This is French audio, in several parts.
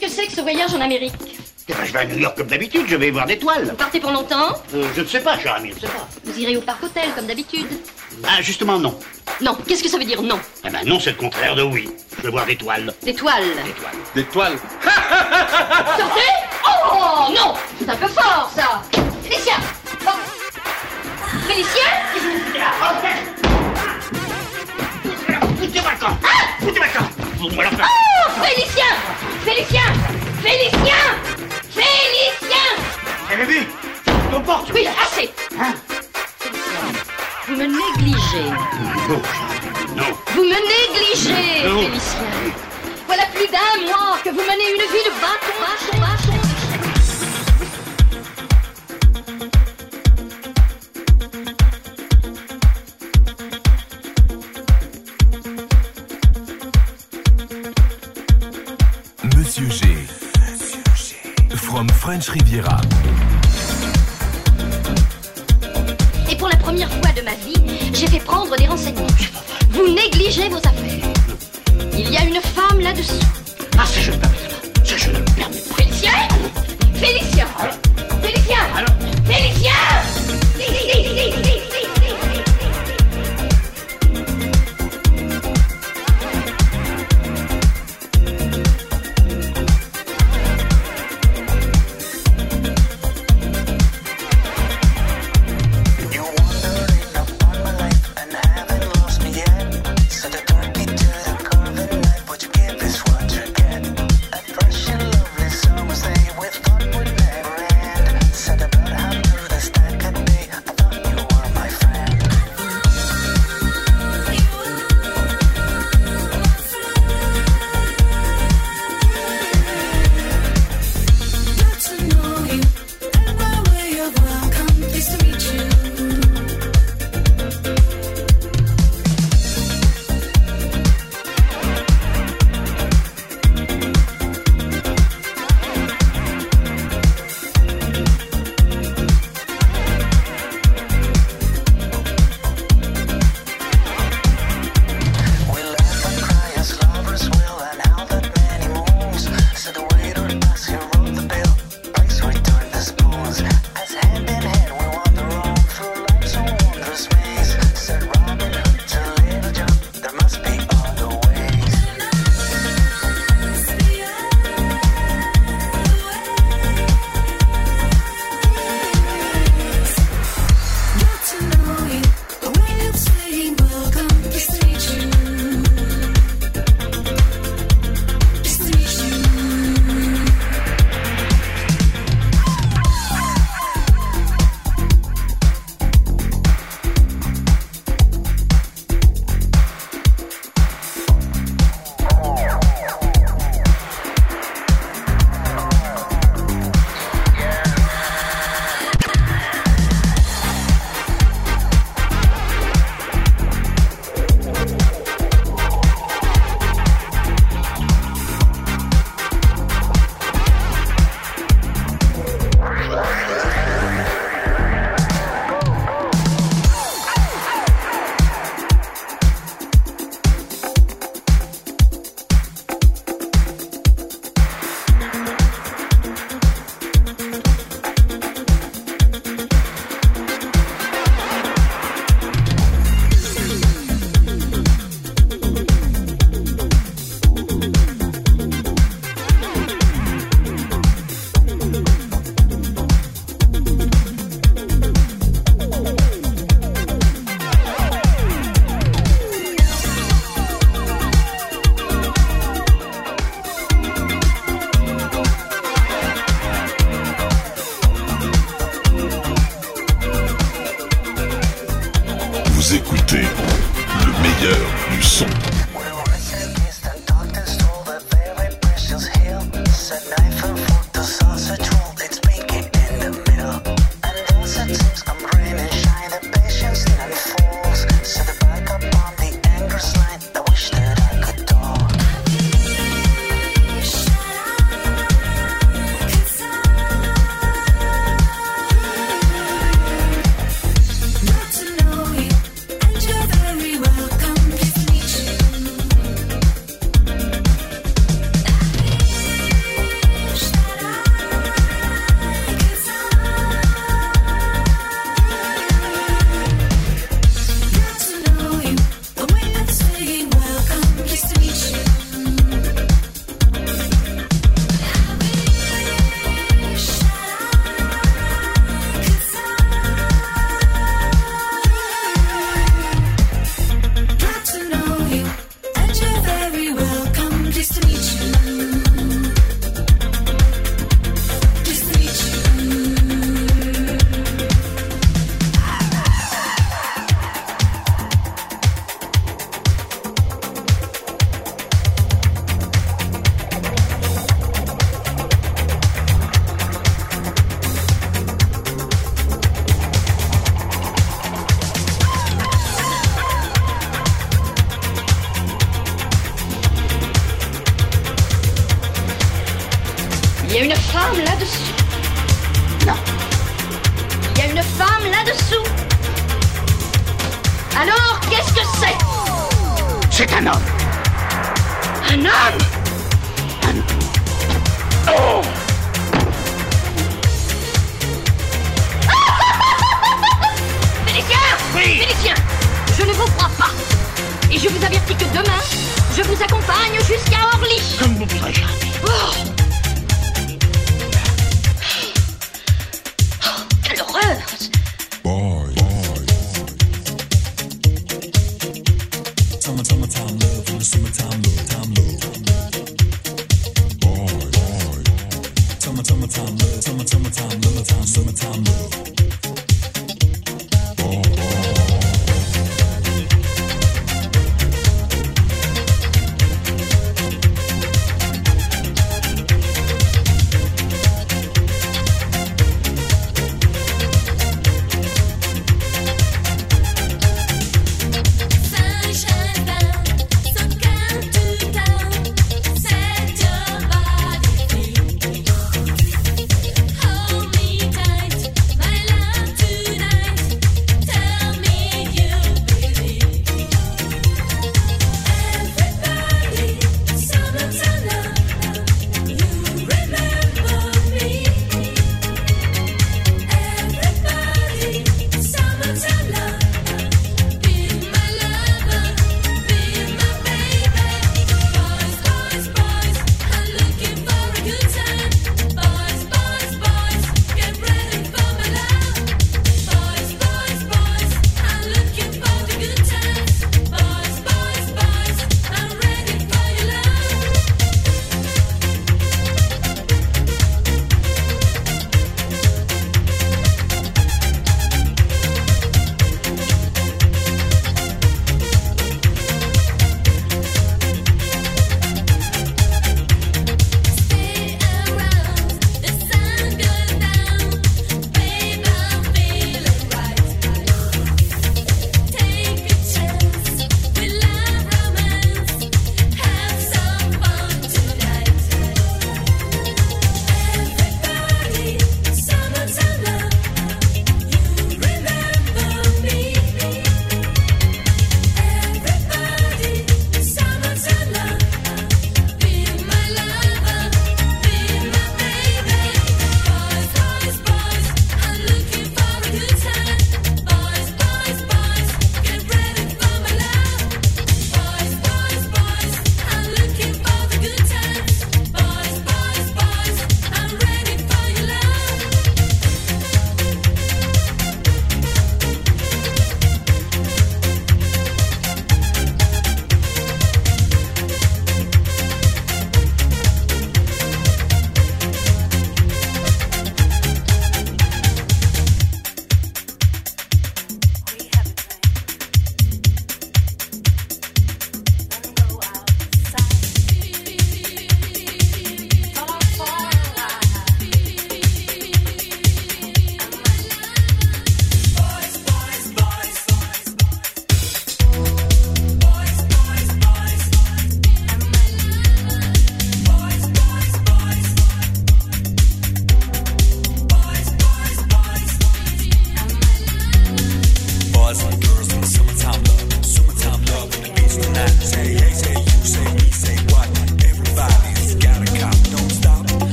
Qu'est-ce que c'est que ce voyage en Amérique Eh ben, je vais à New York comme d'habitude, je vais voir des toiles. Vous partez pour longtemps Euh, je ne sais pas, cher ami, je ne sais pas. Vous irez au parc hôtel comme d'habitude Ah, justement, non. Non, qu'est-ce que ça veut dire non Eh ben, non, c'est le contraire de oui. Je vais voir des toiles. Des toiles. Des toiles. Des toiles. Sortez Oh non C'est un peu fort ça Félicien. Félicien que vous foutez là Foutez-moi Foutez-moi le camp Foutez-moi le camp Oh Félicien Félicien Félicien Félicien porte Oui, assez Hein Vous me négligez. Non, non. Vous me négligez, Non. Félicien. Voilà plus d'un mois que vous menez une vie de bâton, bâton, bâton. French Riviera. Et pour la première fois de ma vie, j'ai fait prendre des renseignements. Vous négligez vos affaires. Il y a une femme là-dessous. Ah, ça, je ne permets pas. Ça, je ne le permets pas. Félicien Félicien Félicien Félicien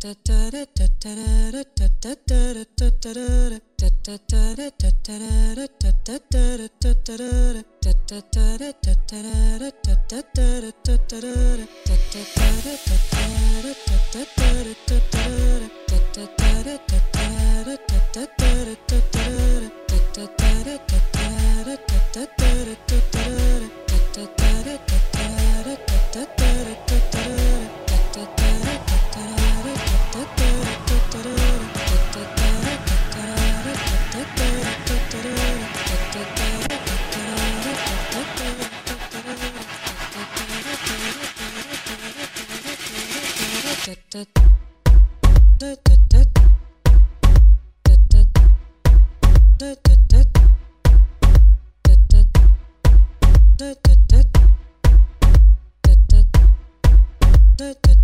da da da da da da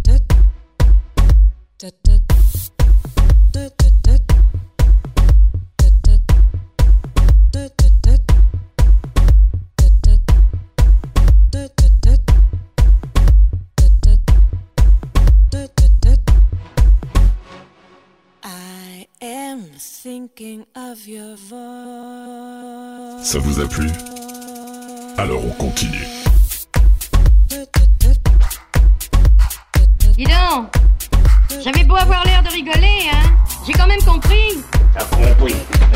Ça vous a plu Alors on continue. Dis donc, j'avais beau avoir l'air de rigoler, hein. J'ai quand même compris. T'as compris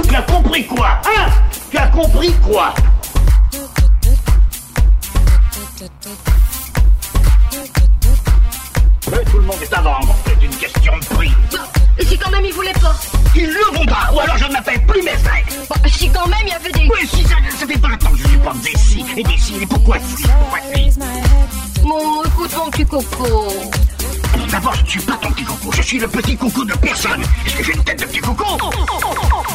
Tu as compris quoi Hein? Tu as compris quoi? Mais tout le monde est à vendre, c'est une question de prix. Si quand même ils voulaient pas Ils le vont pas, ou alors je n'appelle plus mes. Bah, si quand même il y avait des... Oui, si ça, ça fait 20 ans que je supporte des si et des si, et pourquoi si Pourquoi si Bon, écoute mon petit coco. D'abord, je ne suis pas ton petit coco, je suis le petit coucou de personne. Est-ce que j'ai une tête de petit coco? You're always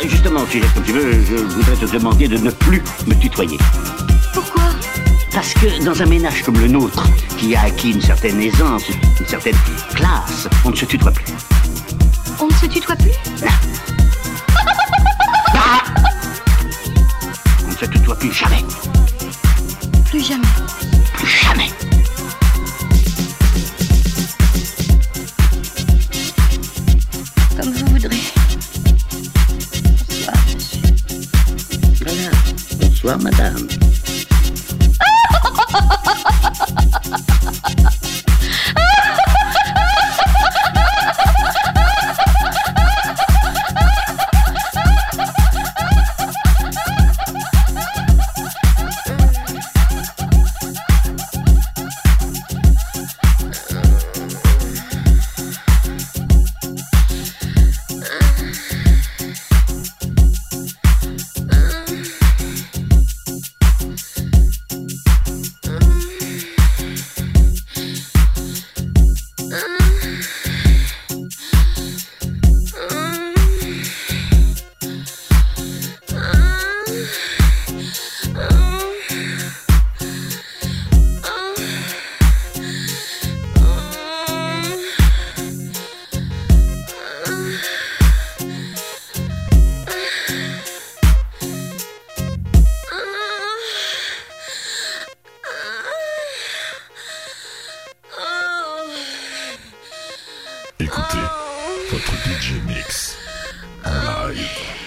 tiens, justement, si comme tu veux, je voudrais te demander de ne plus me tutoyer. Pourquoi? Parce que dans un ménage comme le nôtre, qui a acquis une certaine aisance, une certaine classe, on ne se tutoie plus. On ne se tutoie plus? Ah on ne se tutoie plus jamais. Mix live.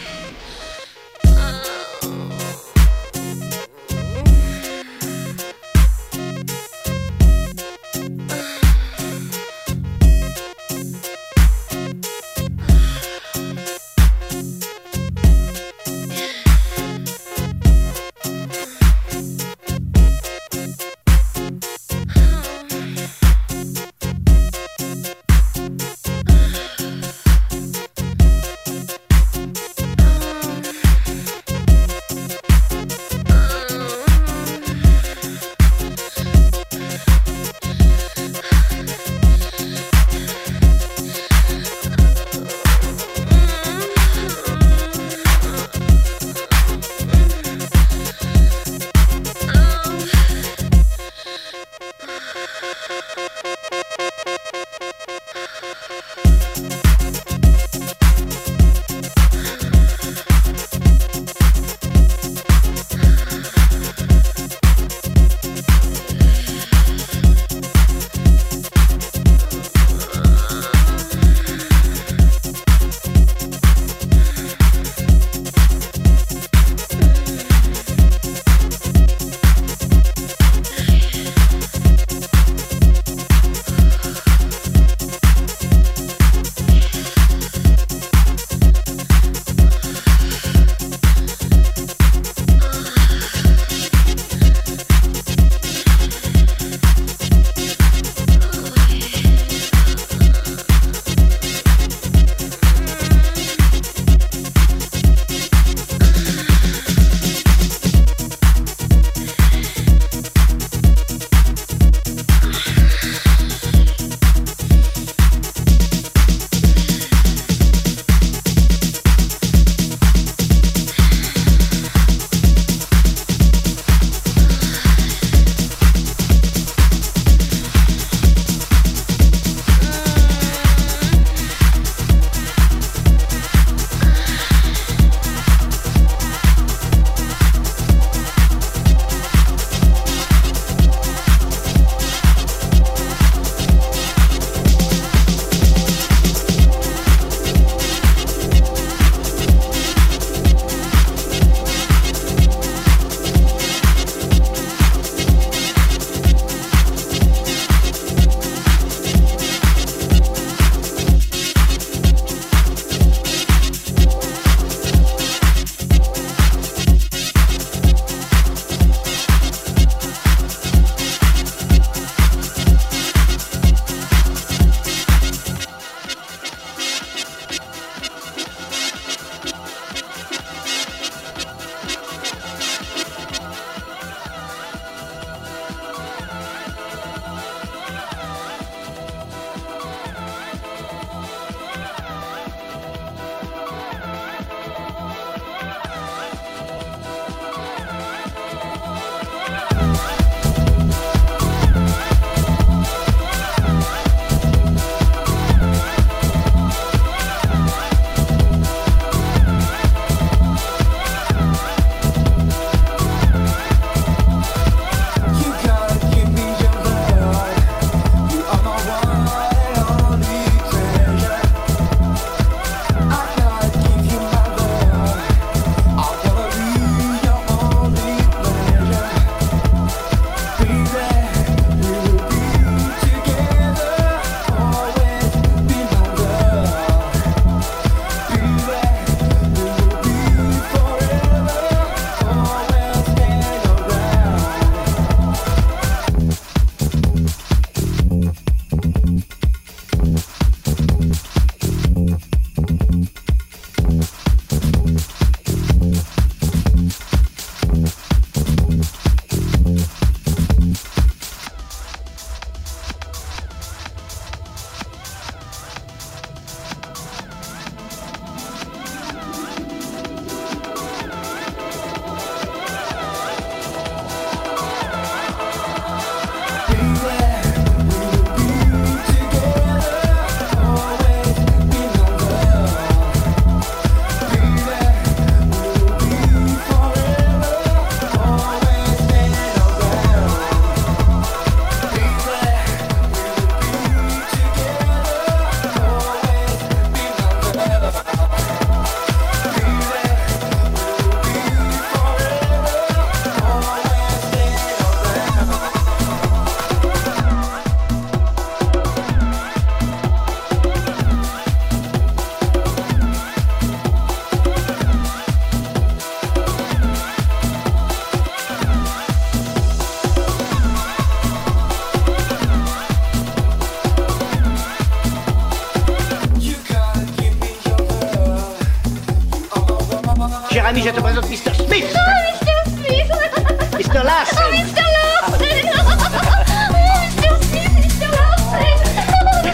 Oh, c'est la!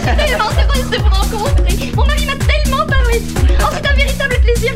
c'est! tellement heureux de se rencontrer. On mari m'a tellement parlé. Oh, c'est un véritable plaisir.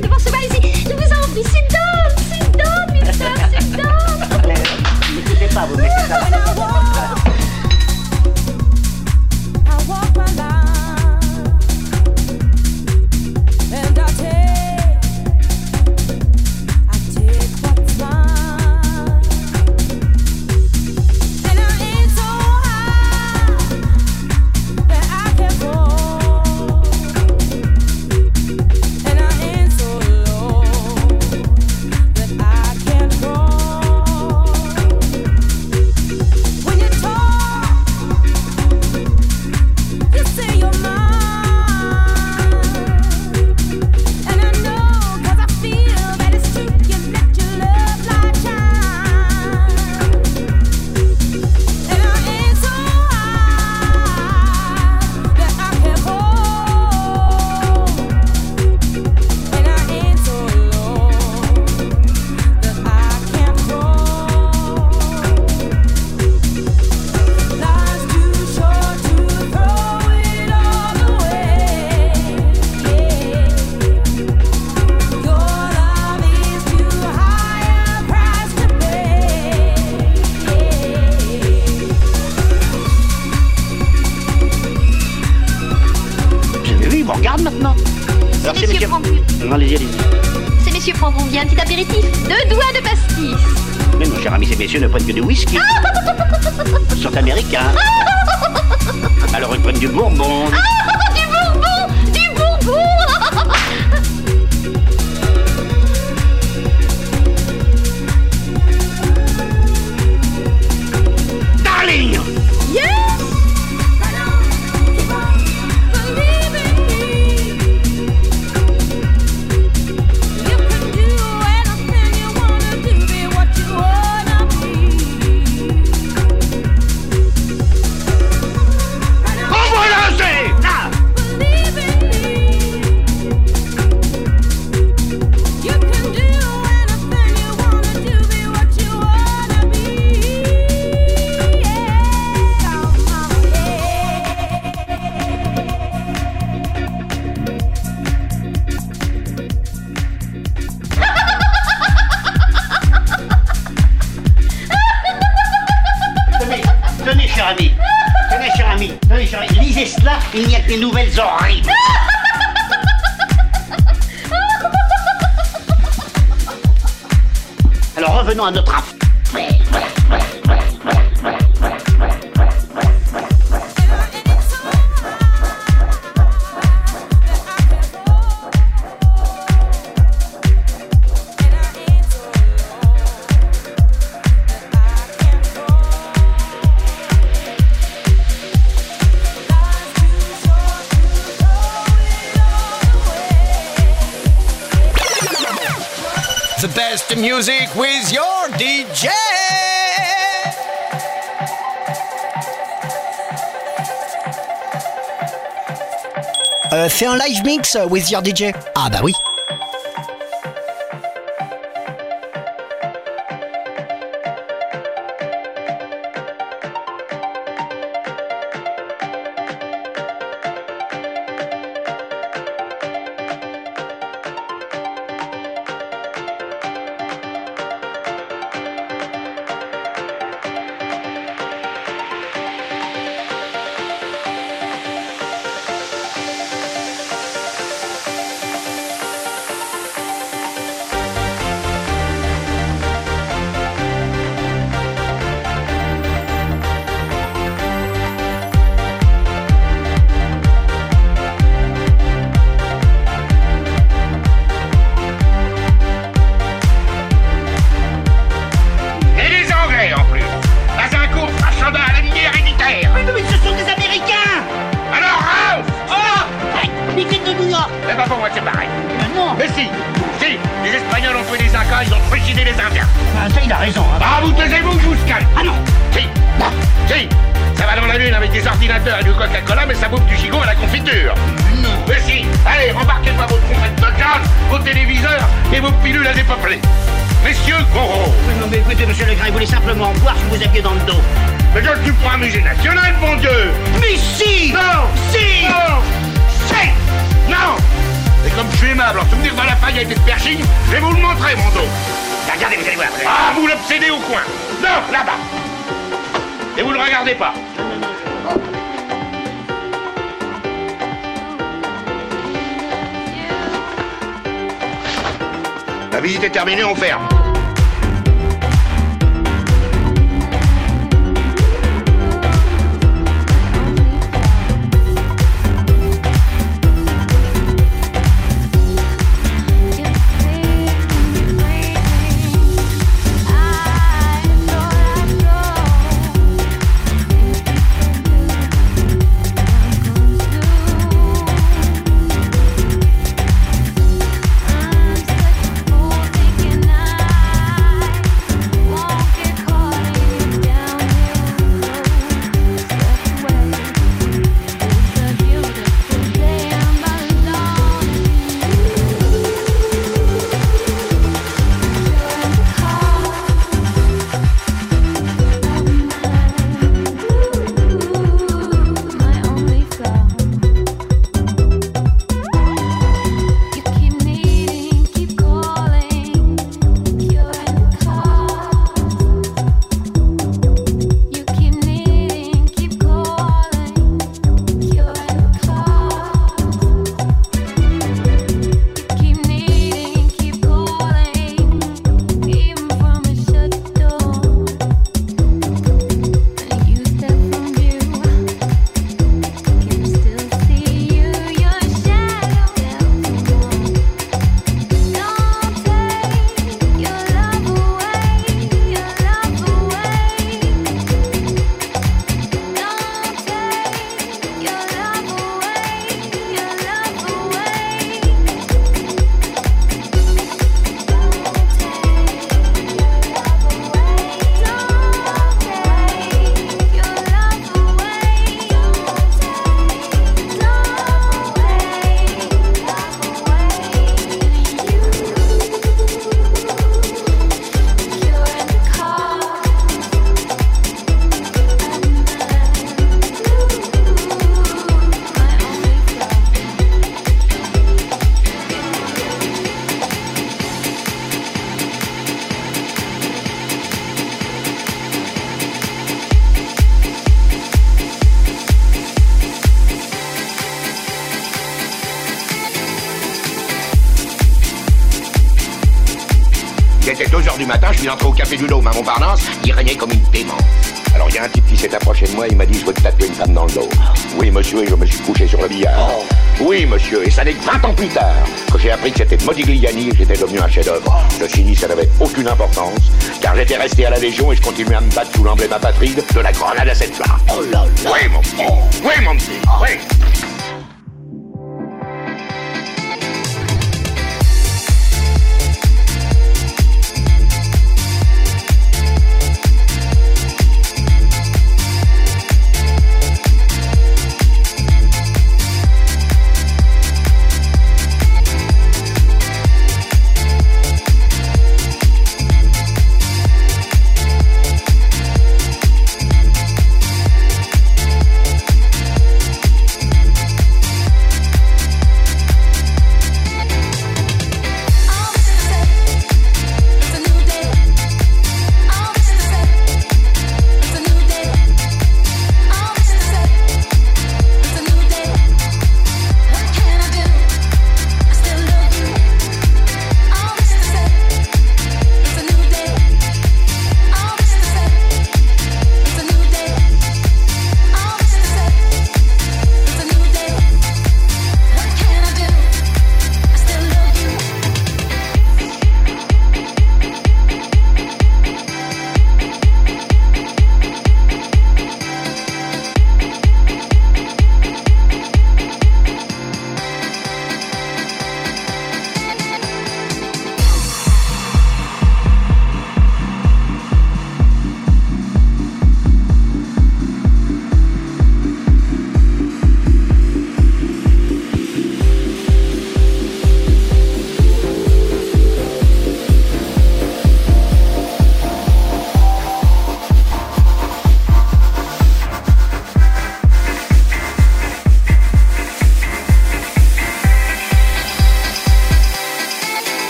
C'est un live mix euh, with your DJ. Ah bah oui. Café du Dôme à Montparnasse, il régnait comme une démence. Alors il y a un type qui s'est approché de moi, il m'a dit je veux te tatouer une femme dans le dos. Oui monsieur, et je me suis couché sur le billard. Oui monsieur, et ça n'est que 20 ans plus tard que j'ai appris que c'était Modigliani et que j'étais devenu un chef-d'œuvre. Ceci dit, ça n'avait aucune importance, car j'étais resté à la Légion et je continuais à me battre sous l'emblème apatride de la grenade à cette flamme. Oh là là Oui mon petit, oui mon petit, oui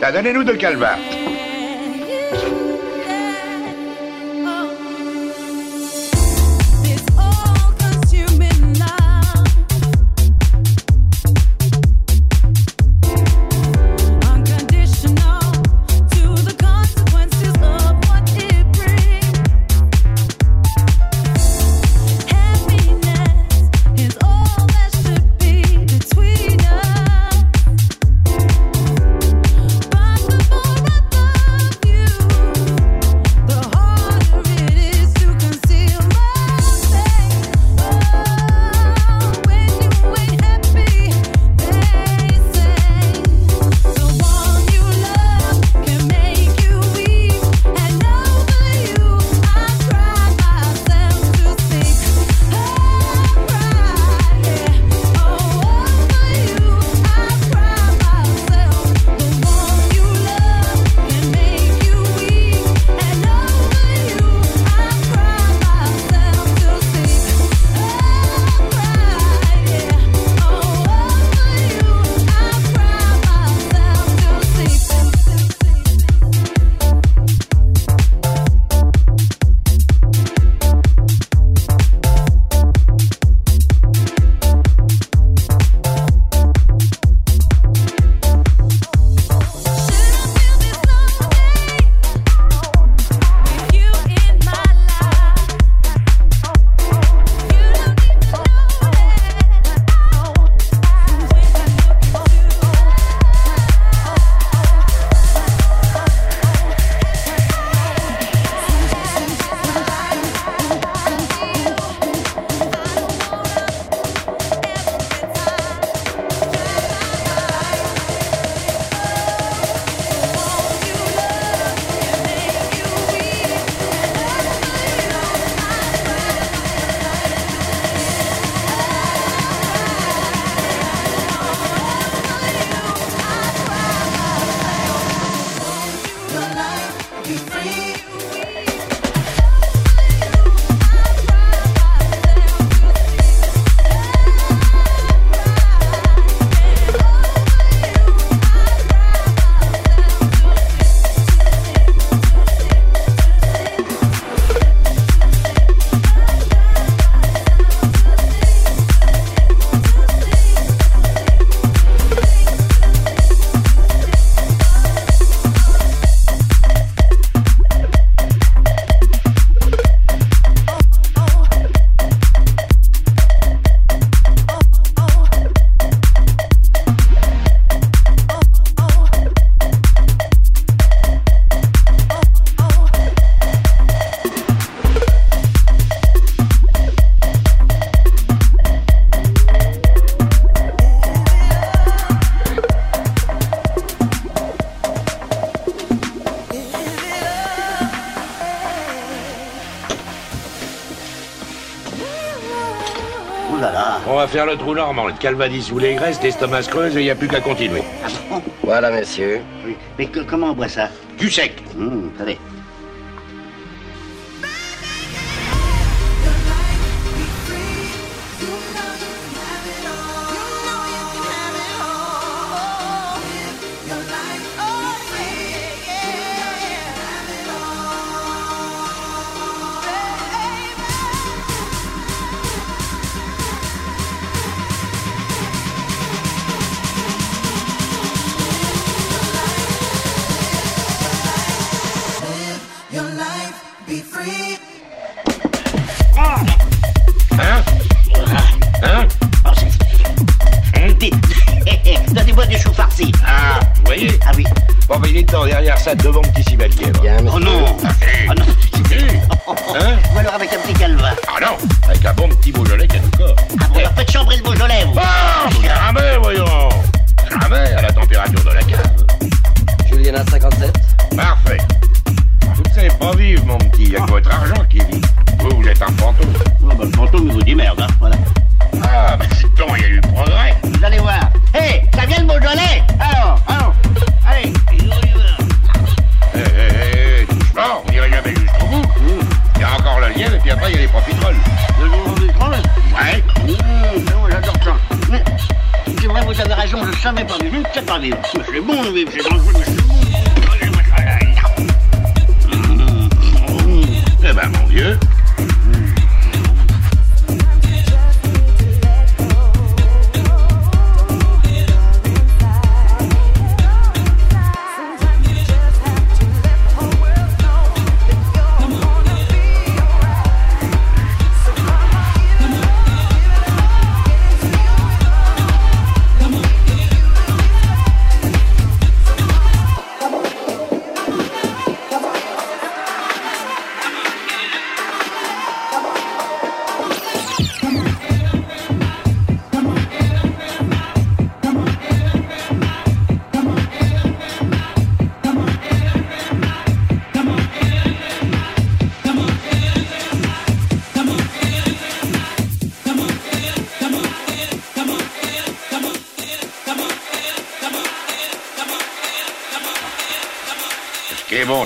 Donnez-nous deux calvaires. le trou normand, le calvadis ou les graisses, l'estomac creuse et il n'y a plus qu'à continuer. Ah voilà, messieurs. Oui. Mais comment on boit ça? Du sec. Mmh.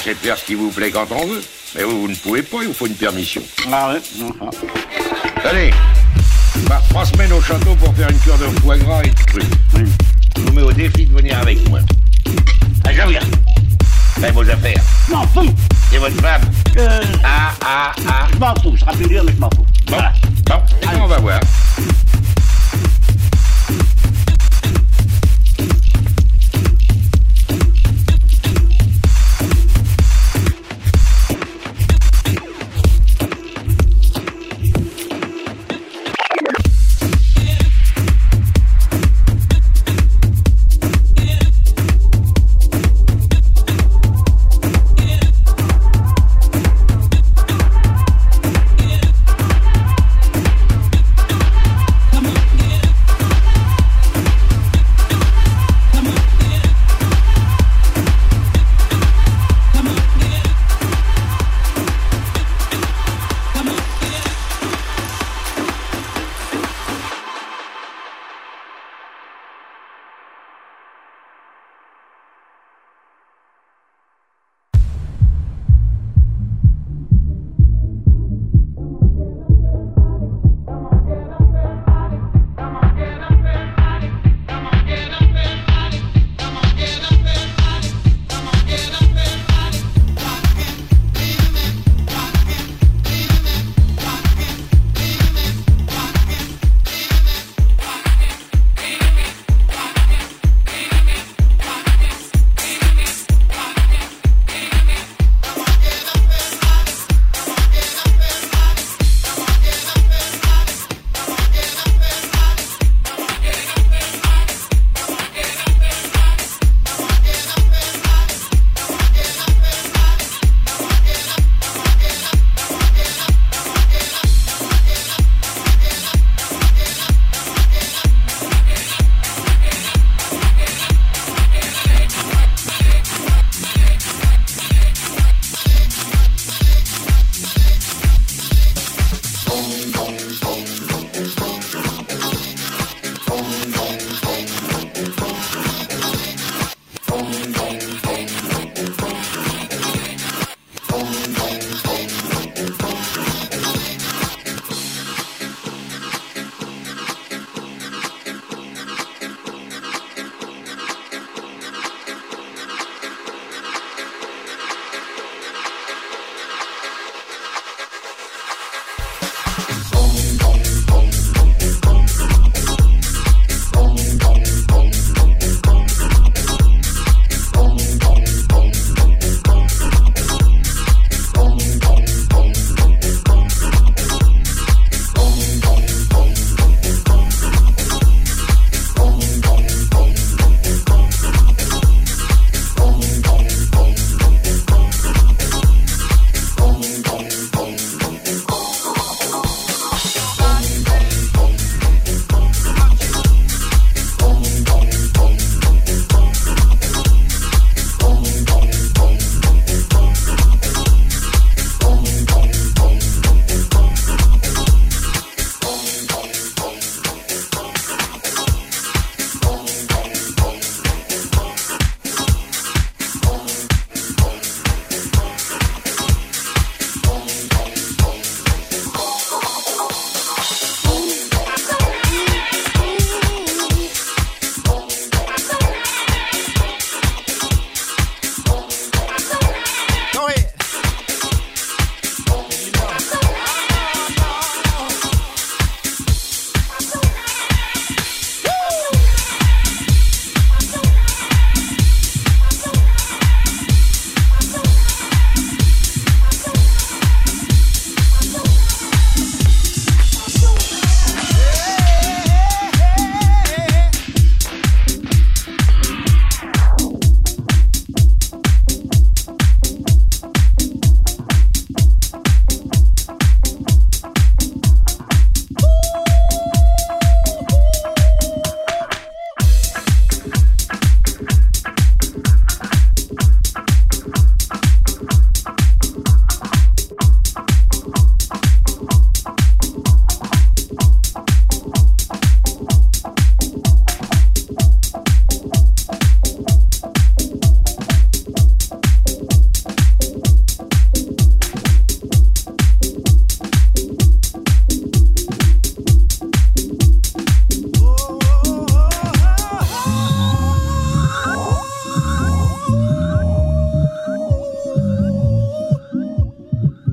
Ce qui est bon, c'est de faire ce qui vous plaît quand on veut. Mais vous, vous ne pouvez pas, il vous faut une permission. Ah ouais. Allez, bah, trois semaines au château pour faire une cure de foie gras et de trucs. Je vous mets au défi de venir avec moi. Ah, je viens. Faites vos affaires. Je m'en fous. Et votre femme Euh, Ah, ah, ah. je m'en fous, ce sera plus dur, mais je m'en fous. Bon, Voilà. bon, on va voir.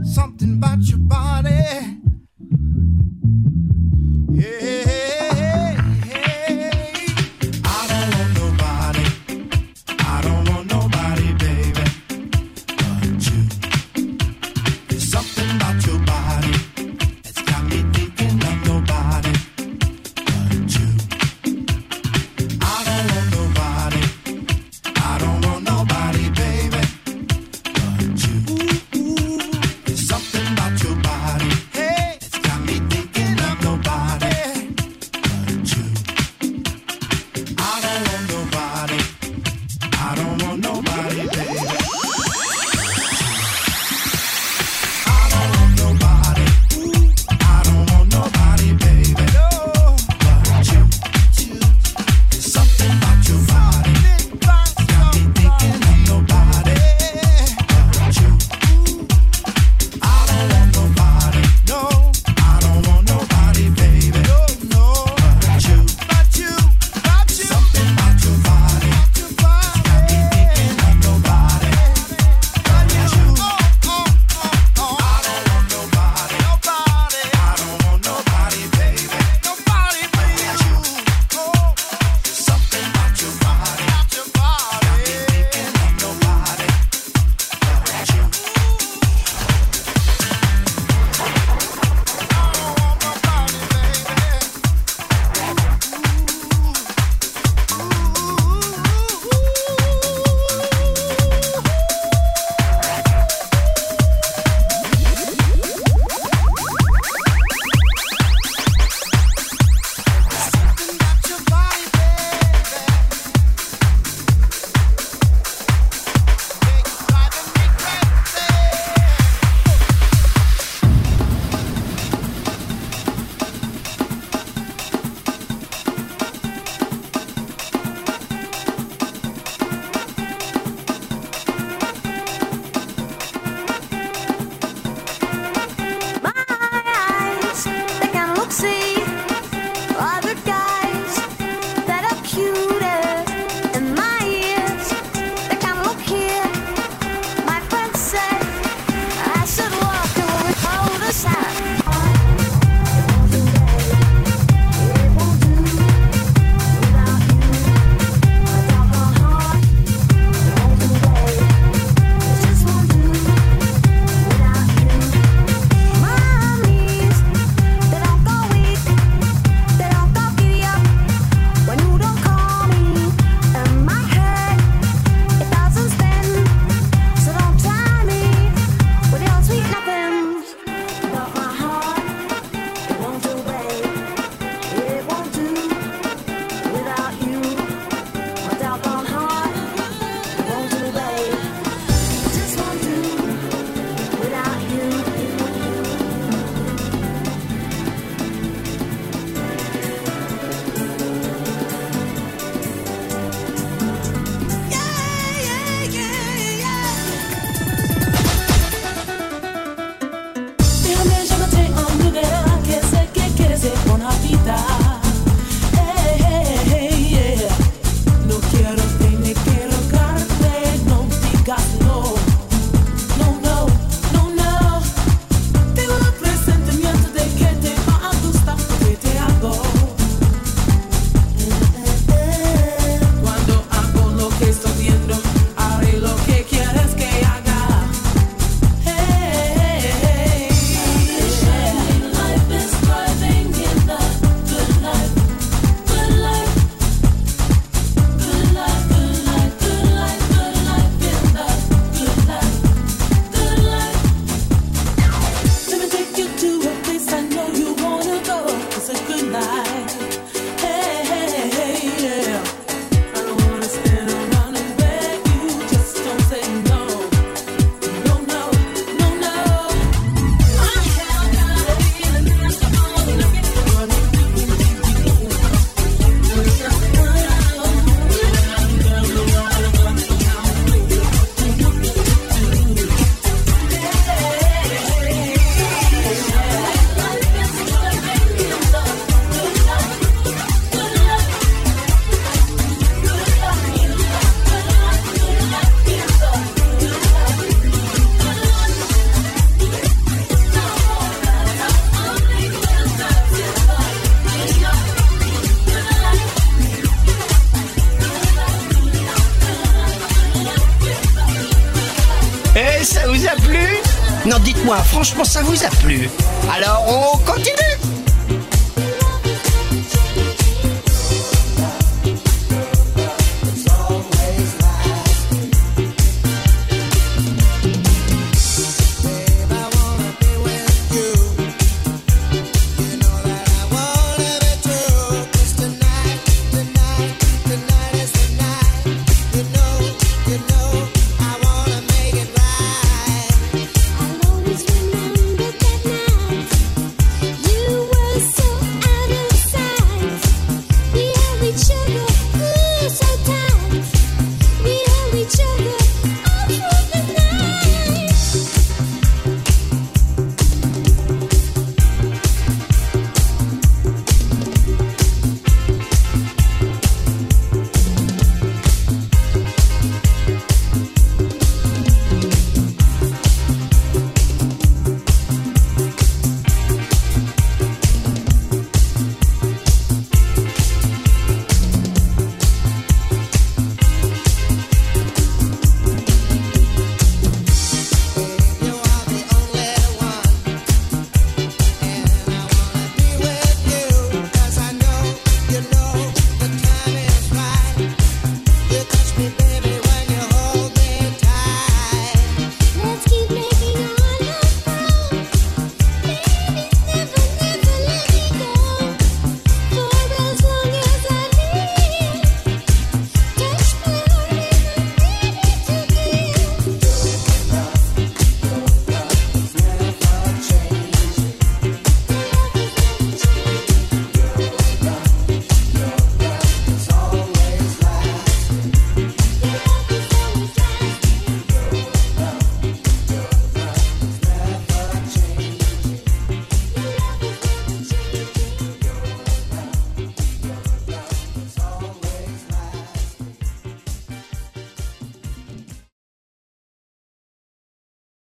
Something about your body.